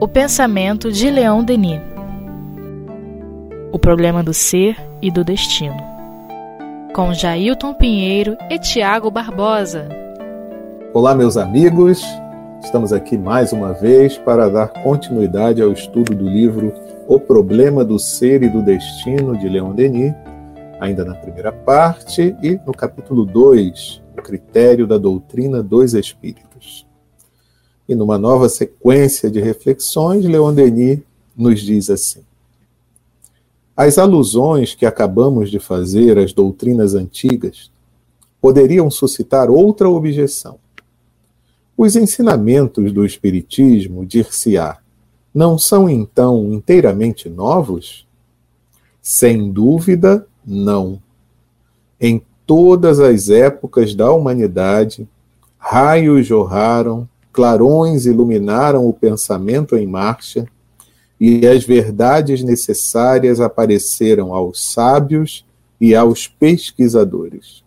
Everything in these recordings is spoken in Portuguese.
O pensamento de Leão Denis. O problema do ser e do destino. Com Jailton Pinheiro e Tiago Barbosa. Olá, meus amigos. Estamos aqui mais uma vez para dar continuidade ao estudo do livro O Problema do Ser e do Destino de Leon Denis, ainda na primeira parte e no capítulo 2, O Critério da Doutrina dos Espíritos. E numa nova sequência de reflexões, Leon Denis nos diz assim: As alusões que acabamos de fazer às doutrinas antigas poderiam suscitar outra objeção os ensinamentos do Espiritismo, dir-se-á, não são então inteiramente novos? Sem dúvida, não. Em todas as épocas da humanidade, raios jorraram, clarões iluminaram o pensamento em marcha, e as verdades necessárias apareceram aos sábios e aos pesquisadores.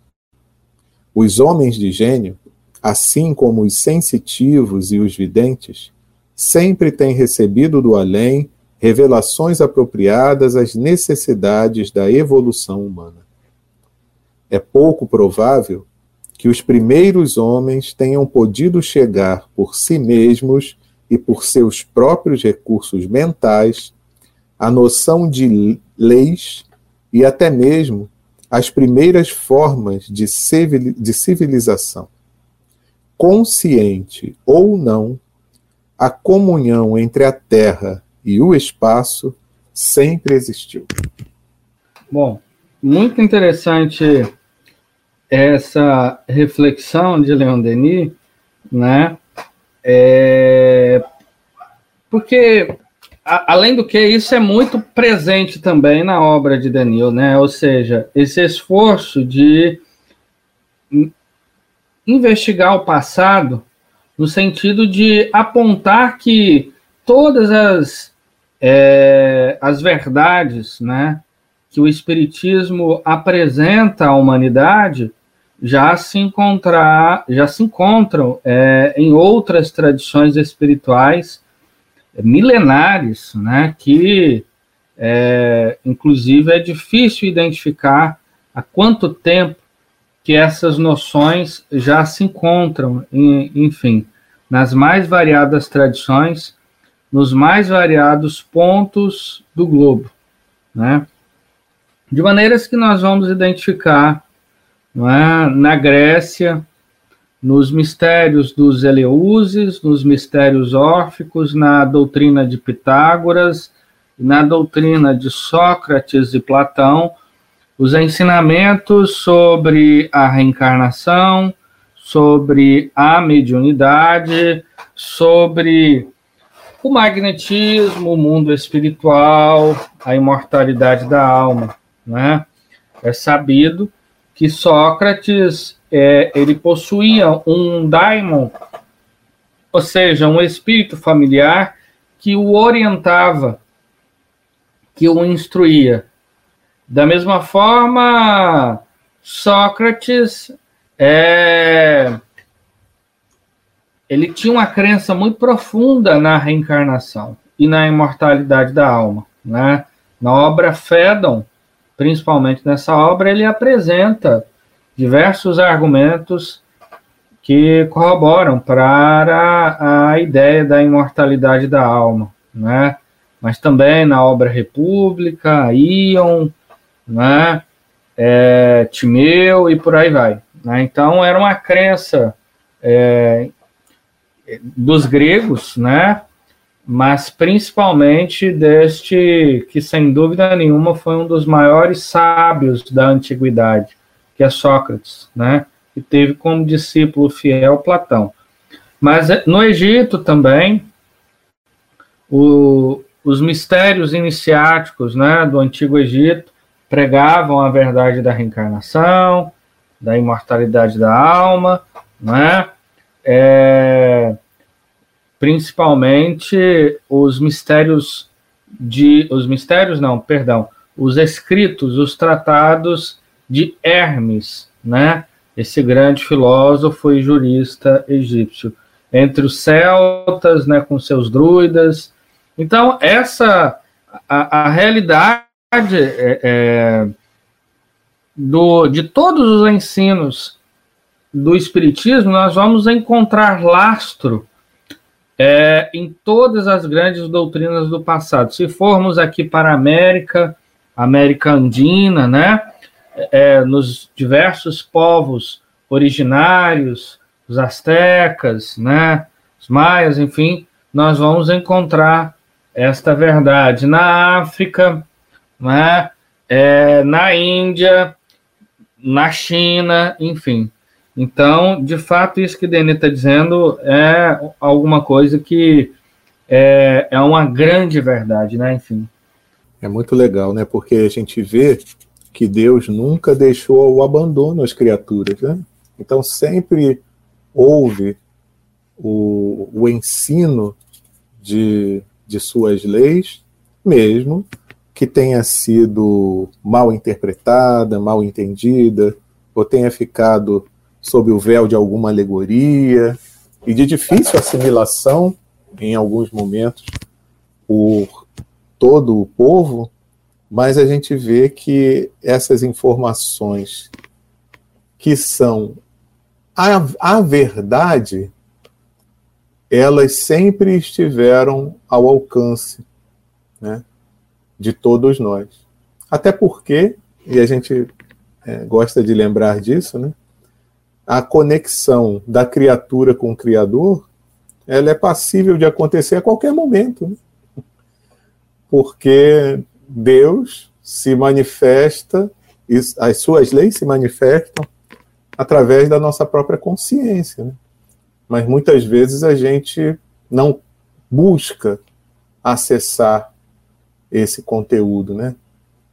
Os homens de gênio assim como os sensitivos e os videntes, sempre têm recebido do além revelações apropriadas às necessidades da evolução humana. É pouco provável que os primeiros homens tenham podido chegar por si mesmos e por seus próprios recursos mentais à noção de leis e até mesmo às primeiras formas de civilização consciente ou não, a comunhão entre a Terra e o espaço sempre existiu. Bom, muito interessante essa reflexão de Leon Denis, né? É, porque a, além do que isso é muito presente também na obra de Daniel, né? Ou seja, esse esforço de investigar o passado no sentido de apontar que todas as, é, as verdades né, que o Espiritismo apresenta à humanidade já se, encontrar, já se encontram é, em outras tradições espirituais milenares, né, que é, inclusive é difícil identificar há quanto tempo que essas noções já se encontram, em, enfim, nas mais variadas tradições, nos mais variados pontos do globo, né? De maneiras que nós vamos identificar é? na Grécia, nos mistérios dos Eleuses, nos mistérios órficos, na doutrina de Pitágoras, na doutrina de Sócrates e Platão, os ensinamentos sobre a reencarnação, sobre a mediunidade, sobre o magnetismo, o mundo espiritual, a imortalidade da alma, né? É sabido que Sócrates é, ele possuía um daimon, ou seja, um espírito familiar que o orientava, que o instruía. Da mesma forma, Sócrates é, ele tinha uma crença muito profunda na reencarnação e na imortalidade da alma. Né? Na obra Fédon, principalmente nessa obra, ele apresenta diversos argumentos que corroboram para a ideia da imortalidade da alma, né? Mas também na obra República, Ion, né? É, Timeu e por aí vai. Né? Então, era uma crença é, dos gregos, né? Mas principalmente deste que, sem dúvida nenhuma, foi um dos maiores sábios da antiguidade, que é Sócrates, né? que teve como discípulo fiel Platão. Mas é, no Egito também, o, os mistérios iniciáticos né, do Antigo Egito pregavam a verdade da reencarnação, da imortalidade da alma, né? É, principalmente os mistérios de os mistérios não, perdão, os escritos, os tratados de Hermes, né? Esse grande filósofo e jurista egípcio. entre os celtas, né, com seus druidas. Então, essa a, a realidade é, é, do, de todos os ensinos do Espiritismo, nós vamos encontrar lastro é, em todas as grandes doutrinas do passado. Se formos aqui para a América, América Andina, né, é, nos diversos povos originários, os astecas, né, os maias, enfim, nós vamos encontrar esta verdade. Na África, né, é, na Índia, na China, enfim. Então, de fato, isso que Denis está dizendo é alguma coisa que é, é uma grande verdade, né? Enfim. É muito legal, né? Porque a gente vê que Deus nunca deixou o abandono às criaturas, né? Então, sempre houve o, o ensino de, de suas leis, mesmo que tenha sido mal interpretada, mal entendida, ou tenha ficado sob o véu de alguma alegoria e de difícil assimilação em alguns momentos por todo o povo, mas a gente vê que essas informações que são a, a verdade, elas sempre estiveram ao alcance né, de todos nós. Até porque, e a gente é, gosta de lembrar disso, né, a conexão da criatura com o Criador, ela é passível de acontecer a qualquer momento. Né? Porque Deus se manifesta, as suas leis se manifestam através da nossa própria consciência. Né? Mas muitas vezes a gente não busca acessar esse conteúdo né,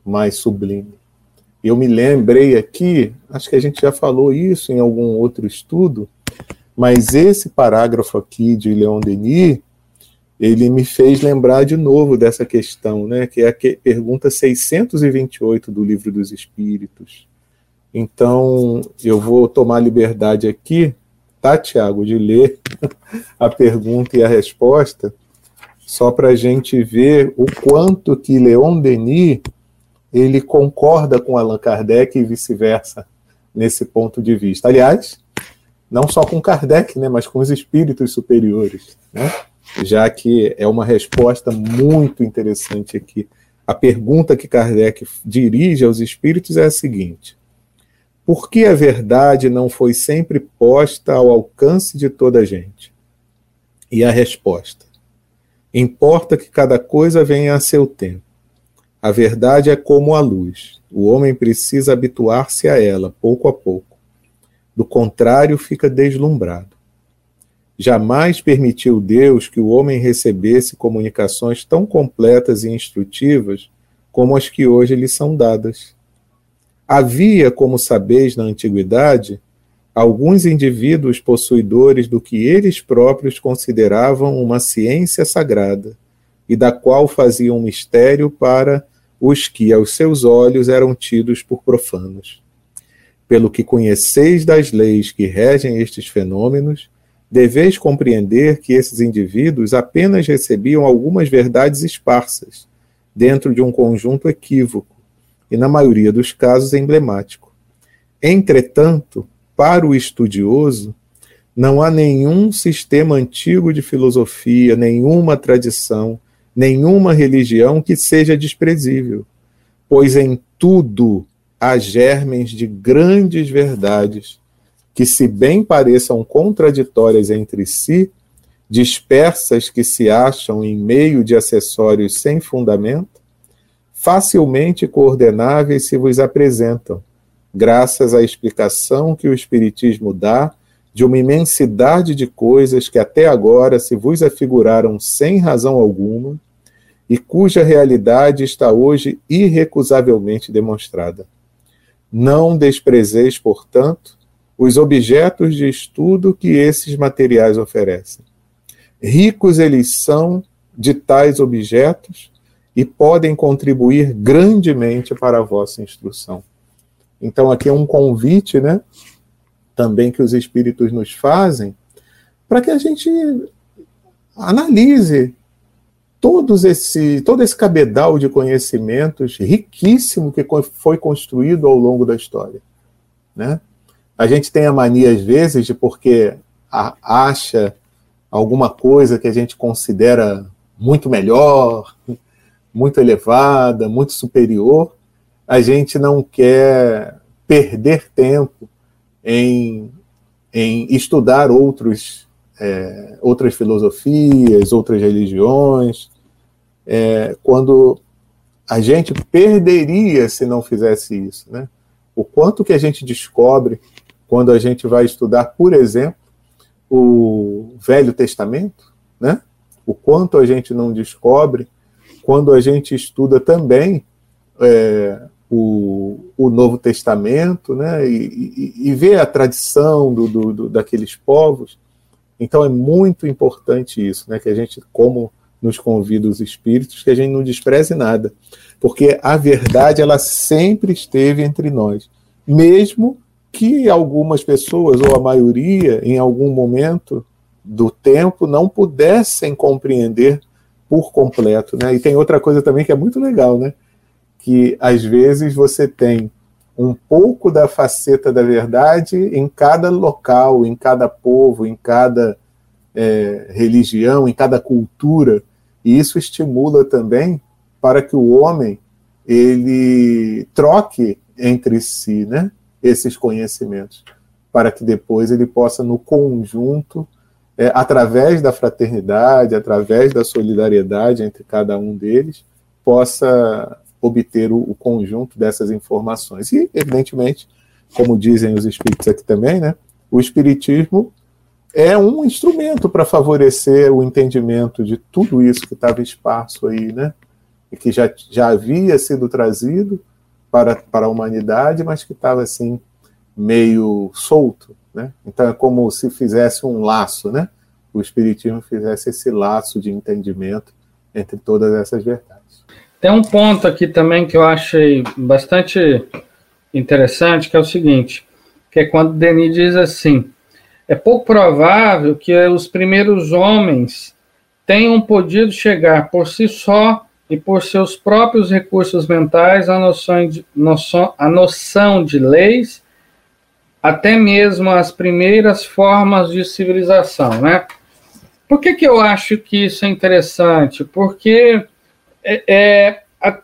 mais sublime. Eu me lembrei aqui, acho que a gente já falou isso em algum outro estudo, mas esse parágrafo aqui de Leon Denis, ele me fez lembrar de novo dessa questão, né, que é a pergunta 628 do Livro dos Espíritos. Então, eu vou tomar liberdade aqui, tá, Tiago, de ler a pergunta e a resposta, só para a gente ver o quanto que Leon Denis ele concorda com Allan Kardec e vice-versa nesse ponto de vista. Aliás, não só com Kardec, né, mas com os espíritos superiores, né? já que é uma resposta muito interessante aqui. A pergunta que Kardec dirige aos espíritos é a seguinte: por que a verdade não foi sempre posta ao alcance de toda a gente? E a resposta: importa que cada coisa venha a seu tempo. A verdade é como a luz. O homem precisa habituar-se a ela, pouco a pouco. Do contrário, fica deslumbrado. Jamais permitiu Deus que o homem recebesse comunicações tão completas e instrutivas como as que hoje lhe são dadas. Havia, como sabeis na antiguidade, alguns indivíduos possuidores do que eles próprios consideravam uma ciência sagrada e da qual faziam mistério para os que aos seus olhos eram tidos por profanos. Pelo que conheceis das leis que regem estes fenômenos, deveis compreender que esses indivíduos apenas recebiam algumas verdades esparsas, dentro de um conjunto equívoco, e na maioria dos casos emblemático. Entretanto, para o estudioso, não há nenhum sistema antigo de filosofia, nenhuma tradição, nenhuma religião que seja desprezível, pois em tudo há germens de grandes verdades que, se bem pareçam contraditórias entre si, dispersas que se acham em meio de acessórios sem fundamento, facilmente coordenáveis se vos apresentam, graças à explicação que o Espiritismo dá de uma imensidade de coisas que até agora se vos afiguraram sem razão alguma e cuja realidade está hoje irrecusavelmente demonstrada. Não desprezeis, portanto, os objetos de estudo que esses materiais oferecem. Ricos eles são de tais objetos e podem contribuir grandemente para a vossa instrução. Então, aqui é um convite, né? Também que os espíritos nos fazem para que a gente analise todos esse, todo esse cabedal de conhecimentos riquíssimo que foi construído ao longo da história. Né? A gente tem a mania, às vezes, de porque acha alguma coisa que a gente considera muito melhor, muito elevada, muito superior, a gente não quer perder tempo em, em estudar outros, é, outras filosofias, outras religiões, é, quando a gente perderia se não fizesse isso, né? O quanto que a gente descobre quando a gente vai estudar, por exemplo, o Velho Testamento, né? O quanto a gente não descobre quando a gente estuda também é, o, o, Novo Testamento, né? E, e, e vê a tradição do, do, do, daqueles povos. Então é muito importante isso, né? Que a gente, como nos convida os espíritos, que a gente não despreze nada, porque a verdade ela sempre esteve entre nós, mesmo que algumas pessoas ou a maioria em algum momento do tempo não pudessem compreender por completo, né? E tem outra coisa também que é muito legal, né? Que às vezes você tem um pouco da faceta da verdade em cada local, em cada povo, em cada é, religião, em cada cultura. E isso estimula também para que o homem ele troque entre si, né, esses conhecimentos, para que depois ele possa no conjunto, é, através da fraternidade, através da solidariedade entre cada um deles, possa obter o, o conjunto dessas informações. E, evidentemente, como dizem os espíritos aqui também, né, o espiritismo é um instrumento para favorecer o entendimento de tudo isso que estava espaço aí, né? E que já, já havia sido trazido para, para a humanidade, mas que estava assim meio solto, né? Então é como se fizesse um laço, né? O espiritismo fizesse esse laço de entendimento entre todas essas verdades. Tem um ponto aqui também que eu achei bastante interessante, que é o seguinte, que é quando Denis diz assim: é pouco provável que os primeiros homens tenham podido chegar por si só e por seus próprios recursos mentais à noção de, noção, noção de leis, até mesmo as primeiras formas de civilização, né? Por que, que eu acho que isso é interessante? Porque é, é a,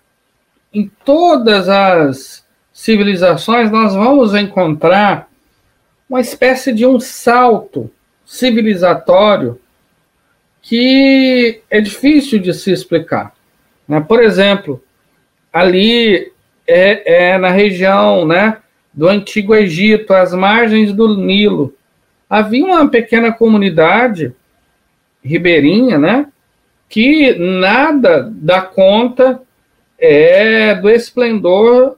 em todas as civilizações nós vamos encontrar uma espécie de um salto civilizatório que é difícil de se explicar. Né? Por exemplo, ali é, é, na região né, do Antigo Egito, às margens do Nilo, havia uma pequena comunidade ribeirinha, né, que nada dá conta é, do esplendor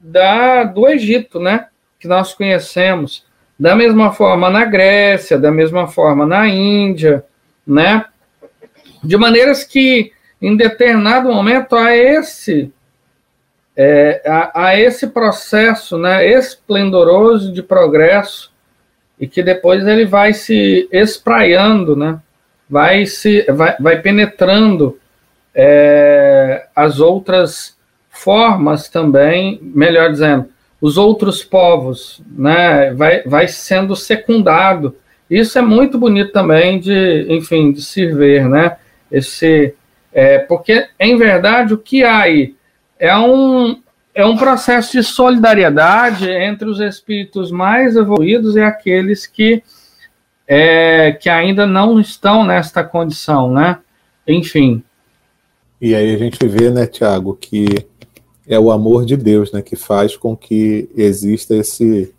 da, do Egito, né, que nós conhecemos. Da mesma forma na Grécia, da mesma forma na Índia, né? De maneiras que, em determinado momento, há esse, é, há, há esse processo né, esplendoroso de progresso e que depois ele vai se espraiando, né? Vai, se, vai, vai penetrando é, as outras formas também, melhor dizendo, os outros povos, né? Vai, vai sendo secundado. Isso é muito bonito também de, enfim, de se ver, né? Esse, é, porque, em verdade, o que há aí é um, é um processo de solidariedade entre os espíritos mais evoluídos e aqueles que, é, que ainda não estão nesta condição, né? Enfim. E aí a gente vê, né, Tiago, que é o amor de Deus, né, que faz com que exista esse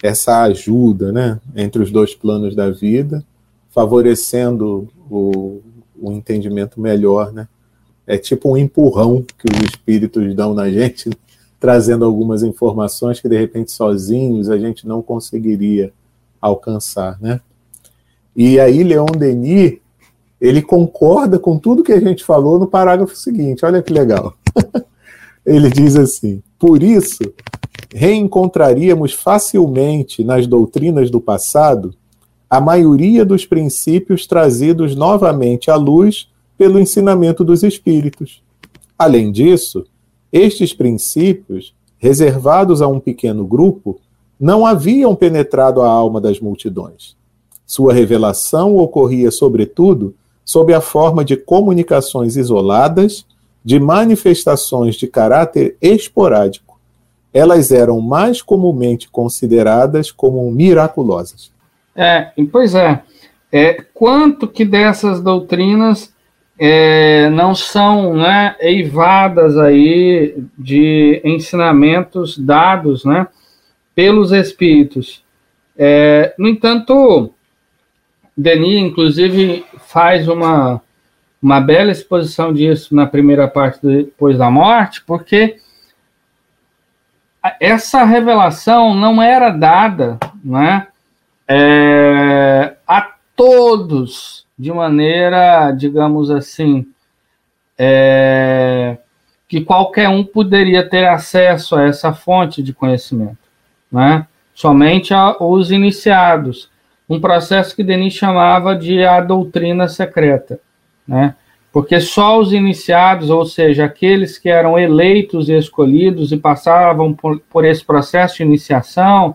essa ajuda, né, entre os dois planos da vida, favorecendo o, o entendimento melhor, né? É tipo um empurrão que os espíritos dão na gente, trazendo algumas informações que de repente sozinhos a gente não conseguiria alcançar, né? E aí Leon Denis ele concorda com tudo que a gente falou no parágrafo seguinte. Olha que legal. Ele diz assim: por isso, reencontraríamos facilmente nas doutrinas do passado a maioria dos princípios trazidos novamente à luz pelo ensinamento dos espíritos. Além disso, estes princípios, reservados a um pequeno grupo, não haviam penetrado a alma das multidões. Sua revelação ocorria, sobretudo, sob a forma de comunicações isoladas, de manifestações de caráter esporádico. Elas eram mais comumente consideradas como miraculosas. É, pois é. é quanto que dessas doutrinas é, não são né, eivadas aí de ensinamentos dados né, pelos espíritos. É, no entanto, Denis, inclusive, faz uma, uma bela exposição disso na primeira parte depois da morte, porque essa revelação não era dada né, é, a todos de maneira, digamos assim, é, que qualquer um poderia ter acesso a essa fonte de conhecimento, né? somente os iniciados, um processo que Denis chamava de a doutrina secreta, né? porque só os iniciados, ou seja, aqueles que eram eleitos e escolhidos e passavam por, por esse processo de iniciação,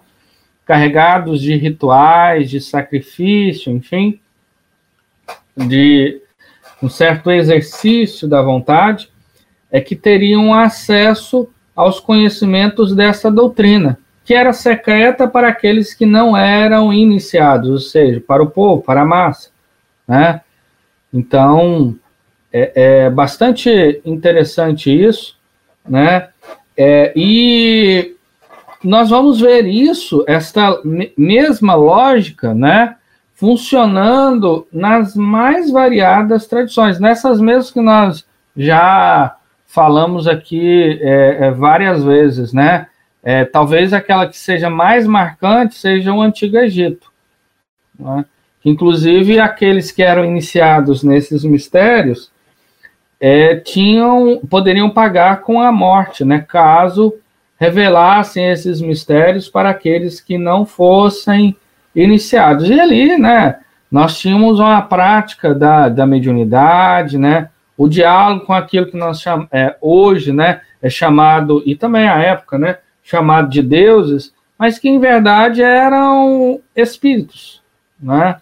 carregados de rituais, de sacrifício, enfim, de um certo exercício da vontade, é que teriam acesso aos conhecimentos dessa doutrina, que era secreta para aqueles que não eram iniciados, ou seja, para o povo, para a massa, né? Então, é, é bastante interessante isso, né? É, e nós vamos ver isso, esta mesma lógica, né? funcionando nas mais variadas tradições, nessas mesmas que nós já falamos aqui é, é, várias vezes, né? É, talvez aquela que seja mais marcante seja o Antigo Egito. Né? Inclusive, aqueles que eram iniciados nesses mistérios é, tinham, poderiam pagar com a morte, né? caso revelassem esses mistérios para aqueles que não fossem iniciados. E ali, né, nós tínhamos uma prática da, da mediunidade, né, o diálogo com aquilo que nós é, hoje, né, é chamado, e também a época, né, chamado de deuses, mas que em verdade eram espíritos, né?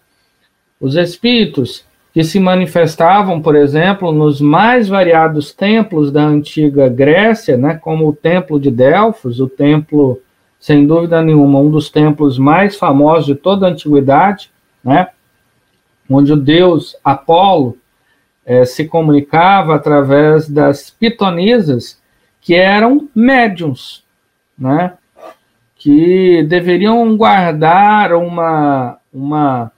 Os espíritos que se manifestavam, por exemplo, nos mais variados templos da antiga Grécia, né, como o templo de Delfos, o templo sem dúvida nenhuma, um dos templos mais famosos de toda a antiguidade, né? onde o deus Apolo é, se comunicava através das pitonisas, que eram médiums, né? que deveriam guardar uma, uma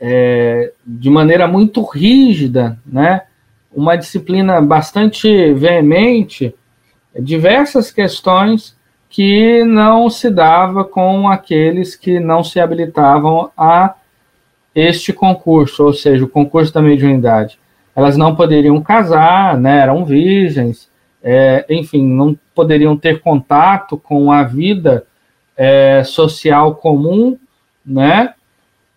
é, de maneira muito rígida, né? uma disciplina bastante veemente, diversas questões que não se dava com aqueles que não se habilitavam a este concurso, ou seja, o concurso da mediunidade. Elas não poderiam casar, né, eram virgens, é, enfim, não poderiam ter contato com a vida é, social comum, né,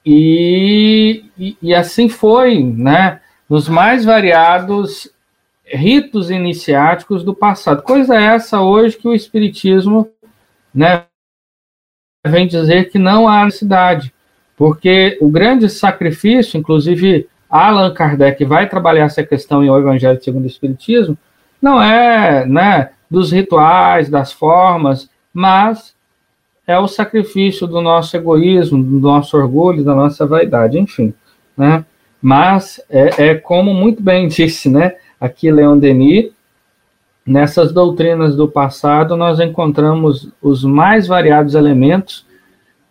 e, e, e assim foi, né, nos mais variados ritos iniciáticos do passado. Coisa essa hoje que o Espiritismo né, vem dizer que não há necessidade, porque o grande sacrifício, inclusive Allan Kardec vai trabalhar essa questão em O Evangelho segundo o Espiritismo, não é né, dos rituais, das formas, mas é o sacrifício do nosso egoísmo, do nosso orgulho, da nossa vaidade, enfim. Né? Mas é, é como muito bem disse, né? Aqui Leon Denis, nessas doutrinas do passado nós encontramos os mais variados elementos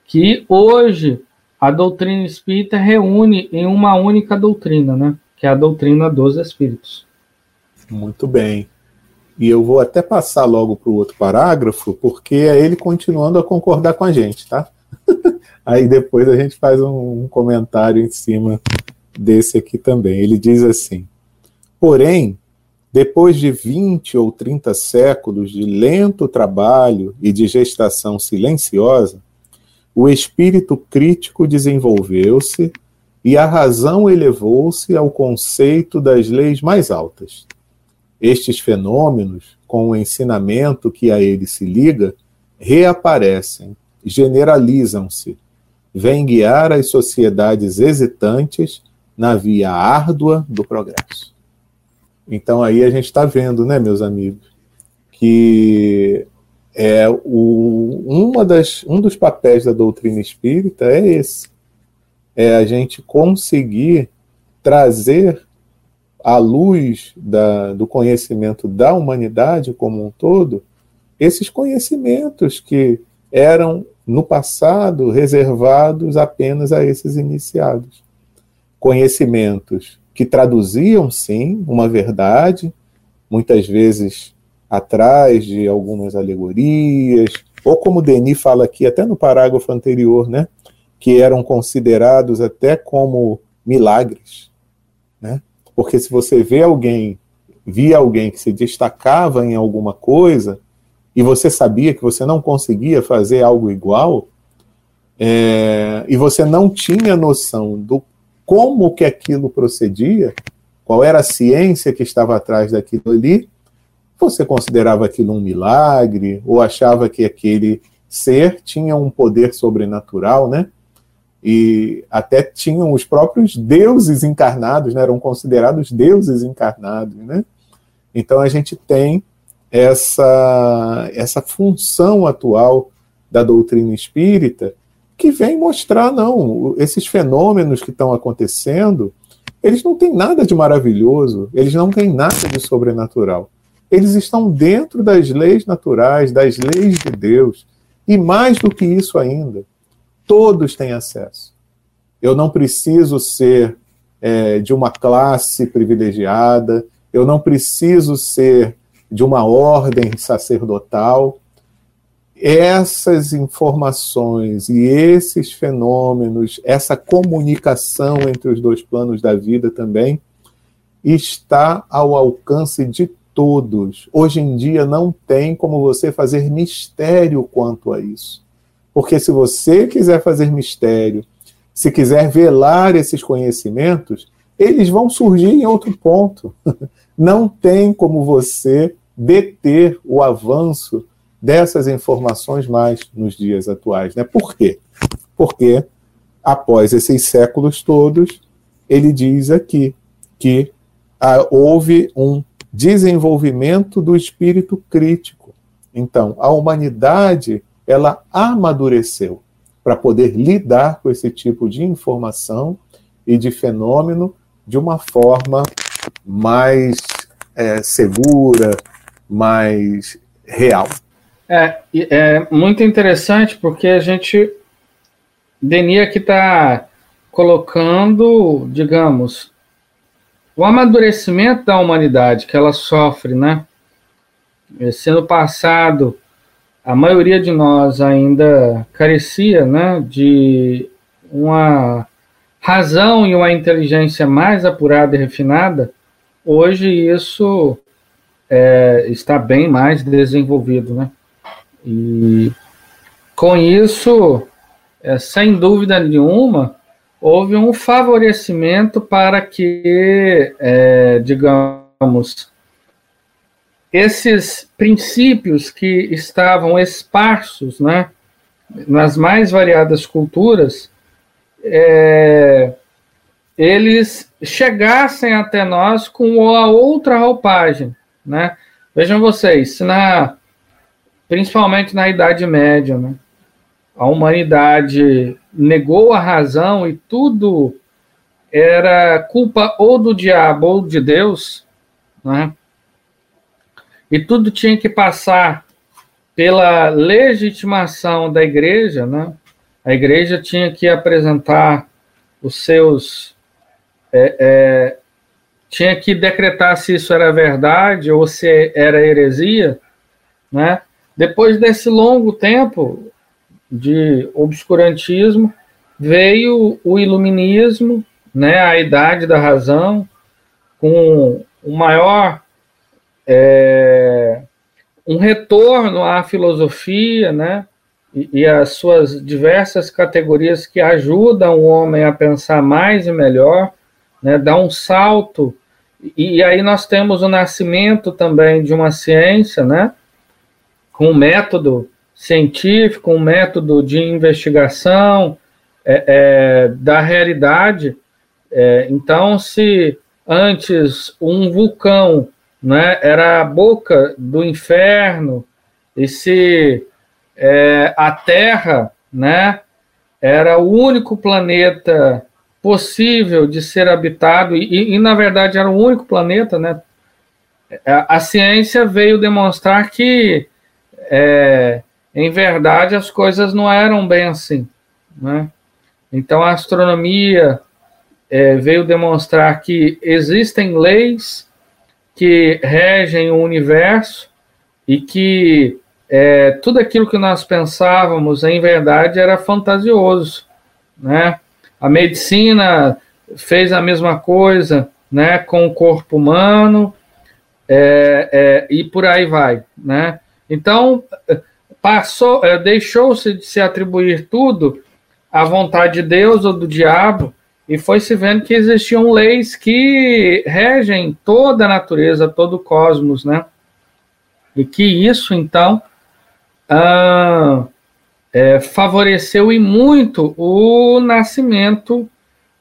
que hoje a doutrina espírita reúne em uma única doutrina, né? Que é a doutrina dos espíritos. Muito bem. E eu vou até passar logo para o outro parágrafo, porque é ele continuando a concordar com a gente, tá? Aí depois a gente faz um, comentário em cima desse aqui também. Ele diz assim: Porém, depois de 20 ou 30 séculos de lento trabalho e de gestação silenciosa, o espírito crítico desenvolveu-se e a razão elevou-se ao conceito das leis mais altas. Estes fenômenos, com o ensinamento que a ele se liga, reaparecem, generalizam-se, vêm guiar as sociedades hesitantes na via árdua do progresso. Então aí a gente está vendo, né, meus amigos, que é o, uma das, um dos papéis da doutrina espírita é esse, é a gente conseguir trazer à luz da, do conhecimento da humanidade como um todo esses conhecimentos que eram no passado reservados apenas a esses iniciados. Conhecimentos que traduziam, sim, uma verdade, muitas vezes atrás de algumas alegorias, ou como Denis fala aqui, até no parágrafo anterior, né, que eram considerados até como milagres, né? Porque se você vê alguém, via alguém que se destacava em alguma coisa, e você sabia que você não conseguia fazer algo igual, é, e você não tinha noção do como que aquilo procedia, qual era a ciência que estava atrás daquilo ali, você considerava aquilo um milagre, ou achava que aquele ser tinha um poder sobrenatural, né? E até tinham os próprios deuses encarnados, né? eram considerados deuses encarnados, né? Então a gente tem essa, essa função atual da doutrina espírita que vem mostrar, não, esses fenômenos que estão acontecendo, eles não têm nada de maravilhoso, eles não têm nada de sobrenatural eles estão dentro das leis naturais, das leis de Deus. E mais do que isso ainda, todos têm acesso. Eu não preciso ser é, de uma classe privilegiada, eu não preciso ser de uma ordem sacerdotal. Essas informações e esses fenômenos, essa comunicação entre os dois planos da vida também, está ao alcance de todos. Hoje em dia não tem como você fazer mistério quanto a isso. Porque se você quiser fazer mistério, se quiser velar esses conhecimentos, eles vão surgir em outro ponto. Não tem como você deter o avanço dessas informações mais nos dias atuais. Né? Por quê? Porque, após esses séculos todos, ele diz aqui que ah, houve um desenvolvimento do espírito crítico. Então, a humanidade, ela amadureceu para poder lidar com esse tipo de informação e de fenômeno de uma forma mais é, segura, mais real. É, é muito interessante porque a gente, Denis aqui está colocando, digamos, o amadurecimento da humanidade que ela sofre, né? Se no passado a maioria de nós ainda carecia, né, de uma razão e uma inteligência mais apurada e refinada, hoje isso é, está bem mais desenvolvido, né? E com isso, é, sem dúvida nenhuma, houve um favorecimento para que, é, digamos, esses princípios que estavam esparsos né, nas mais variadas culturas, é, eles chegassem até nós com a outra roupagem. Né? Vejam vocês, na, principalmente na Idade Média, né, a humanidade negou a razão e tudo era culpa ou do diabo ou de Deus, né? E tudo tinha que passar pela legitimação da igreja, né? A igreja tinha que apresentar os seus. É, é, tinha que decretar se isso era verdade ou se era heresia, né? Depois desse longo tempo, de obscurantismo, veio o iluminismo, né, a idade da razão, com o maior é, um retorno à filosofia, né, e, e as suas diversas categorias que ajudam o homem a pensar mais e melhor, né, dar um salto. E, e aí nós temos o nascimento também de uma ciência, né, com um método científico, um método de investigação é, é, da realidade. É, então, se antes um vulcão né, era a boca do inferno, e se é, a Terra né, era o único planeta possível de ser habitado, e, e na verdade era o único planeta, né? A, a ciência veio demonstrar que, é, em verdade, as coisas não eram bem assim, né? Então a astronomia é, veio demonstrar que existem leis que regem o universo e que é, tudo aquilo que nós pensávamos, em verdade, era fantasioso, né? A medicina fez a mesma coisa, né, com o corpo humano é, é, e por aí vai, né? Então passou, é, deixou-se de se atribuir tudo à vontade de Deus ou do diabo e foi se vendo que existiam leis que regem toda a natureza, todo o cosmos, né? E que isso, então, ah, é, favoreceu e muito o nascimento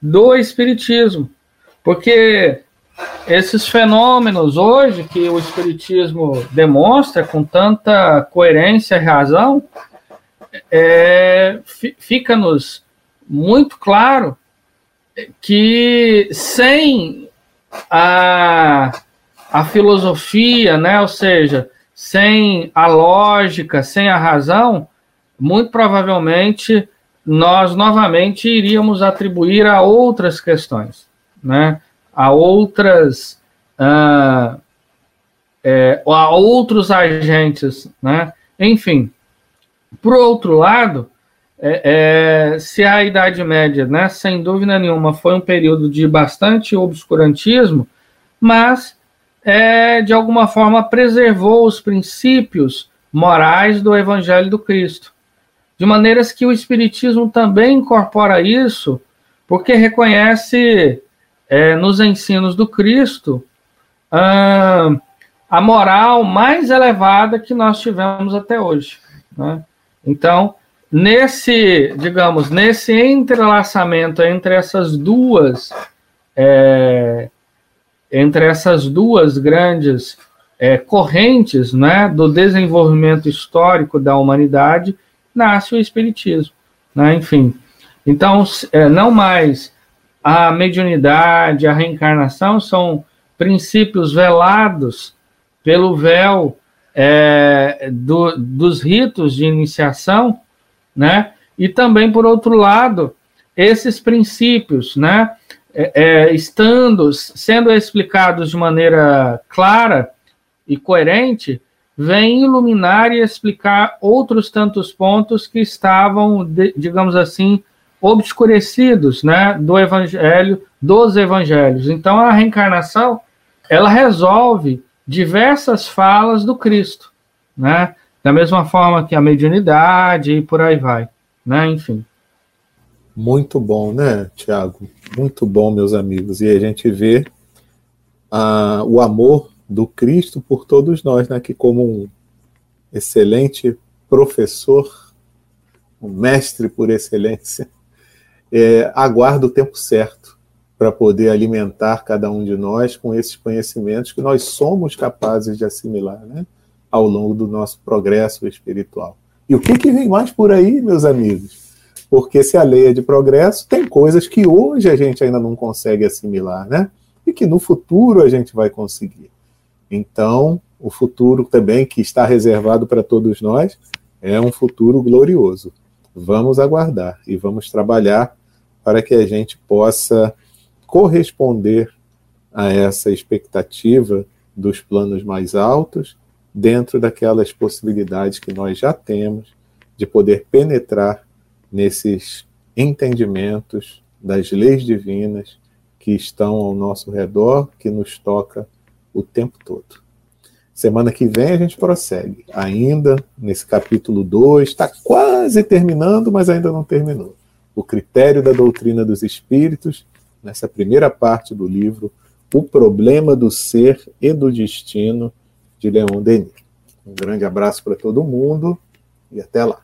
do Espiritismo. Porque esses fenômenos hoje que o Espiritismo demonstra com tanta coerência e razão, é, fica-nos muito claro que sem a, a filosofia, né, ou seja, sem a lógica, sem a razão, muito provavelmente nós novamente iríamos atribuir a outras questões, né, a outras uh, é, a outros agentes, né, enfim. Por outro lado, é, é, se a Idade Média, né, sem dúvida nenhuma, foi um período de bastante obscurantismo, mas é, de alguma forma preservou os princípios morais do Evangelho do Cristo, de maneiras que o Espiritismo também incorpora isso, porque reconhece é, nos ensinos do Cristo ah, a moral mais elevada que nós tivemos até hoje. Né? Então, nesse, digamos, nesse entrelaçamento entre essas duas, é, entre essas duas grandes é, correntes, né, do desenvolvimento histórico da humanidade, nasce o espiritismo, né, enfim. Então, é, não mais a mediunidade, a reencarnação são princípios velados pelo véu é, do, dos ritos de iniciação, né? E também, por outro lado, esses princípios, né? É, é, estando, sendo explicados de maneira clara e coerente, vem iluminar e explicar outros tantos pontos que estavam, de, digamos assim, obscurecidos, né, do evangelho, dos evangelhos. Então a reencarnação, ela resolve diversas falas do Cristo, né? Da mesma forma que a mediunidade e por aí vai, né? Enfim. Muito bom, né, Tiago? Muito bom, meus amigos. E a gente vê ah, o amor do Cristo por todos nós, né? Que como um excelente professor, um mestre por excelência, é, aguarda o tempo certo para poder alimentar cada um de nós com esses conhecimentos que nós somos capazes de assimilar, né? Ao longo do nosso progresso espiritual. E o que, que vem mais por aí, meus amigos? Porque se a lei é de progresso, tem coisas que hoje a gente ainda não consegue assimilar, né? E que no futuro a gente vai conseguir. Então, o futuro também que está reservado para todos nós é um futuro glorioso. Vamos aguardar e vamos trabalhar para que a gente possa corresponder a essa expectativa dos planos mais altos dentro daquelas possibilidades que nós já temos de poder penetrar nesses entendimentos das leis divinas que estão ao nosso redor, que nos toca o tempo todo. Semana que vem a gente prossegue, ainda nesse capítulo 2, está quase terminando, mas ainda não terminou. O critério da doutrina dos espíritos, nessa primeira parte do livro, O Problema do Ser e do Destino, de Leon Denis. Um grande abraço para todo mundo e até lá.